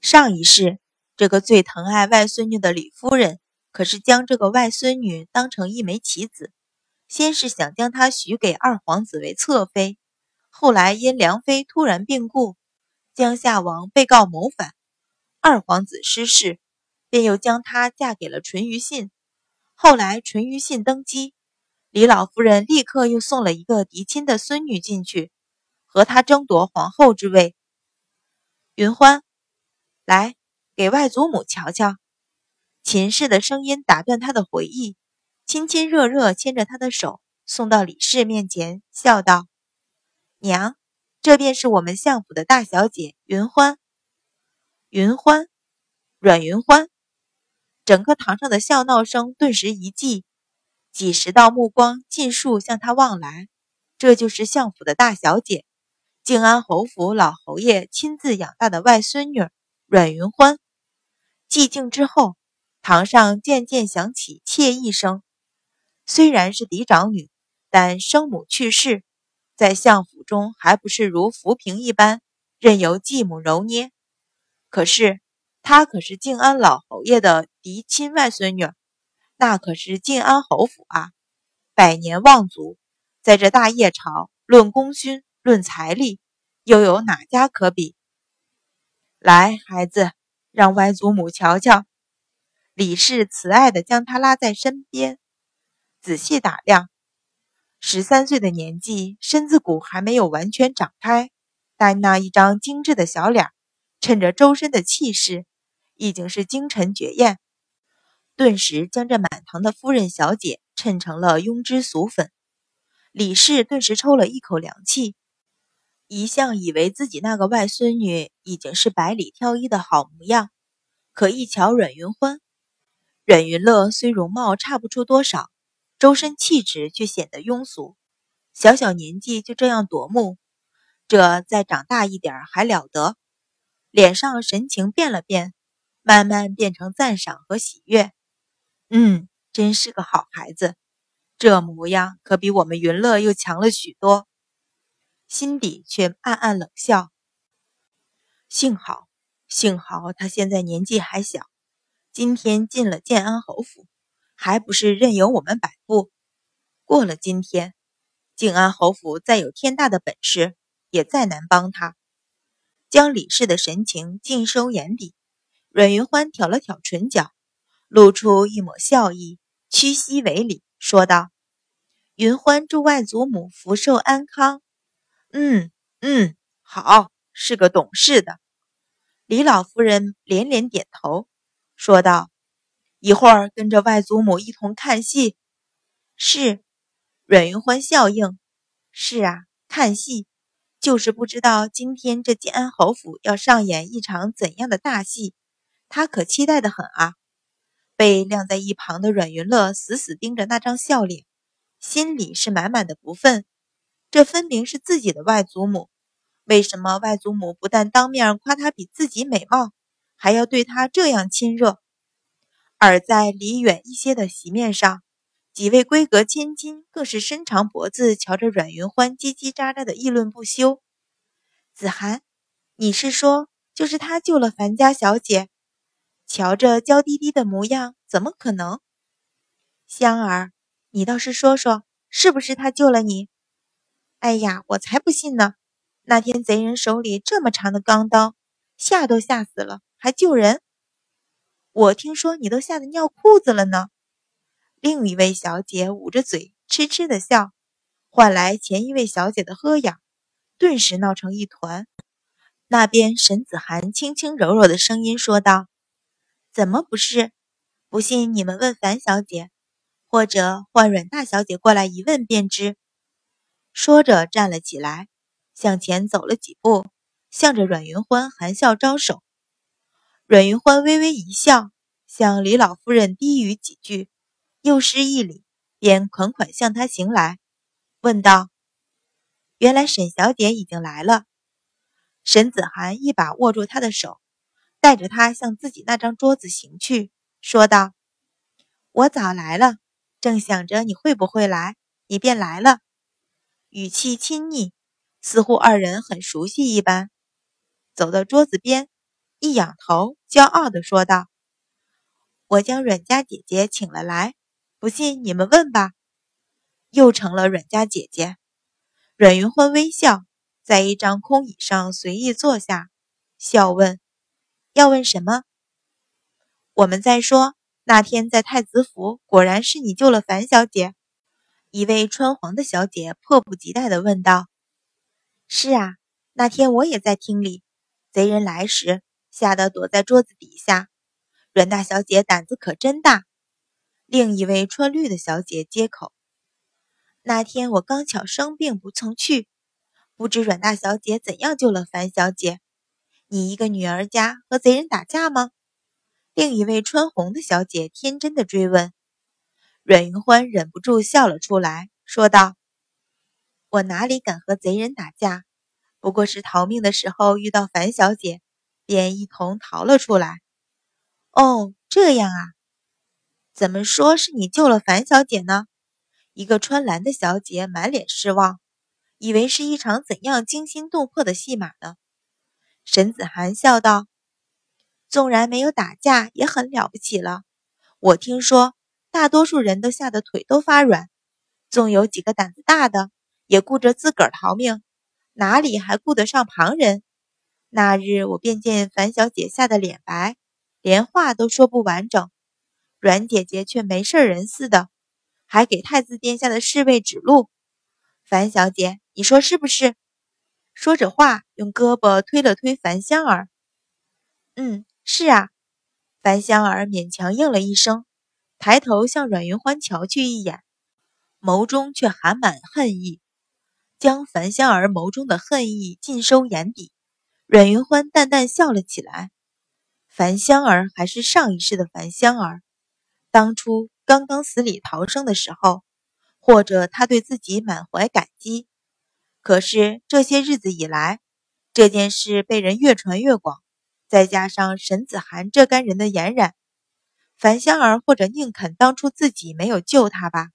上一世，这个最疼爱外孙女的李夫人，可是将这个外孙女当成一枚棋子。先是想将她许给二皇子为侧妃，后来因梁妃突然病故，江夏王被告谋反，二皇子失势，便又将她嫁给了淳于信。后来淳于信登基，李老夫人立刻又送了一个嫡亲的孙女进去，和他争夺皇后之位。云欢。来，给外祖母瞧瞧。秦氏的声音打断他的回忆，亲亲热热牵着他的手送到李氏面前，笑道：“娘，这便是我们相府的大小姐云欢。”云欢，阮云欢。整个堂上的笑闹声顿时一寂，几十道目光尽数向他望来。这就是相府的大小姐，靖安侯府老侯爷亲自养大的外孙女。阮云欢，寂静之后，堂上渐渐响起窃意声。虽然是嫡长女，但生母去世，在相府中还不是如浮萍一般，任由继母揉捏。可是她可是靖安老侯爷的嫡亲外孙女，那可是靖安侯府啊，百年望族，在这大业朝，论功勋，论财力，又有哪家可比？来，孩子，让外祖母瞧瞧。李氏慈爱地将他拉在身边，仔细打量。十三岁的年纪，身子骨还没有完全长开，但那一张精致的小脸，衬着周身的气势，已经是惊尘绝艳，顿时将这满堂的夫人小姐衬成了庸脂俗粉。李氏顿时抽了一口凉气。一向以为自己那个外孙女已经是百里挑一的好模样，可一瞧阮云欢、阮云乐，虽容貌差不出多少，周身气质却显得庸俗。小小年纪就这样夺目，这再长大一点还了得？脸上神情变了变，慢慢变成赞赏和喜悦。嗯，真是个好孩子，这模样可比我们云乐又强了许多。心底却暗暗冷笑。幸好，幸好他现在年纪还小，今天进了建安侯府，还不是任由我们摆布。过了今天，靖安侯府再有天大的本事，也再难帮他。将李氏的神情尽收眼底，阮云欢挑了挑唇角，露出一抹笑意，屈膝为礼，说道：“云欢祝外祖母福寿安康。”嗯嗯，好，是个懂事的。李老夫人连连点头，说道：“一会儿跟着外祖母一同看戏。”是。阮云欢笑应：“是啊，看戏，就是不知道今天这建安侯府要上演一场怎样的大戏，他可期待的很啊。”被晾在一旁的阮云乐死死盯着那张笑脸，心里是满满的不忿。这分明是自己的外祖母，为什么外祖母不但当面夸她比自己美貌，还要对她这样亲热？而在离远一些的席面上，几位闺阁千金更是伸长脖子瞧着阮云欢，叽叽喳喳的议论不休。子涵，你是说就是他救了樊家小姐？瞧着娇滴滴的模样，怎么可能？香儿，你倒是说说，是不是他救了你？哎呀，我才不信呢！那天贼人手里这么长的钢刀，吓都吓死了，还救人？我听说你都吓得尿裤子了呢。另一位小姐捂着嘴痴痴的笑，换来前一位小姐的呵痒，顿时闹成一团。那边沈子涵轻轻柔柔的声音说道：“怎么不是？不信你们问樊小姐，或者换阮大小姐过来一问便知。”说着，站了起来，向前走了几步，向着阮云欢含笑招手。阮云欢微微一笑，向李老夫人低语几句，又施一礼，便款款向他行来，问道：“原来沈小姐已经来了。”沈子涵一把握住他的手，带着他向自己那张桌子行去，说道：“我早来了，正想着你会不会来，你便来了。”语气亲昵，似乎二人很熟悉一般。走到桌子边，一仰头，骄傲地说道：“我将阮家姐姐请了来，不信你们问吧。”又成了阮家姐姐。阮云欢微笑，在一张空椅上随意坐下，笑问：“要问什么？”我们在说那天在太子府，果然是你救了樊小姐。一位穿黄的小姐迫不及待地问道：“是啊，那天我也在厅里，贼人来时，吓得躲在桌子底下。阮大小姐胆子可真大。”另一位穿绿的小姐接口：“那天我刚巧生病不曾去，不知阮大小姐怎样救了樊小姐。你一个女儿家和贼人打架吗？”另一位穿红的小姐天真的追问。阮云欢忍不住笑了出来，说道：“我哪里敢和贼人打架？不过是逃命的时候遇到樊小姐，便一同逃了出来。”哦，这样啊？怎么说是你救了樊小姐呢？一个穿蓝的小姐满脸失望，以为是一场怎样惊心动魄的戏码呢？沈子涵笑道：“纵然没有打架，也很了不起了。我听说。”大多数人都吓得腿都发软，纵有几个胆子大的，也顾着自个儿逃命，哪里还顾得上旁人？那日我便见樊小姐吓得脸白，连话都说不完整，阮姐姐却没事人似的，还给太子殿下的侍卫指路。樊小姐，你说是不是？说着话，用胳膊推了推樊香儿。嗯，是啊。樊香儿勉强应了一声。抬头向阮云欢瞧去一眼，眸中却含满恨意，将樊香儿眸中的恨意尽收眼底。阮云欢淡淡笑了起来。樊香儿还是上一世的樊香儿，当初刚刚死里逃生的时候，或者他对自己满怀感激。可是这些日子以来，这件事被人越传越广，再加上沈子涵这干人的掩染。樊香儿或者宁肯当初自己没有救他吧。